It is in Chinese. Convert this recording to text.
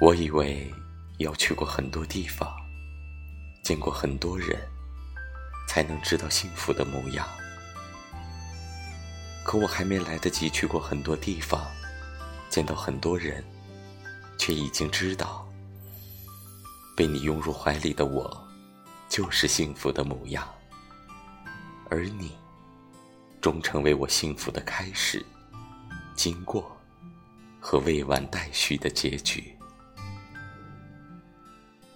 我以为要去过很多地方见过很多人才能知道幸福的模样。可我还没来得及去过很多地方见到很多人却已经知道被你拥入怀里的我就是幸福的模样。而你终成为我幸福的开始经过和未完待续的结局。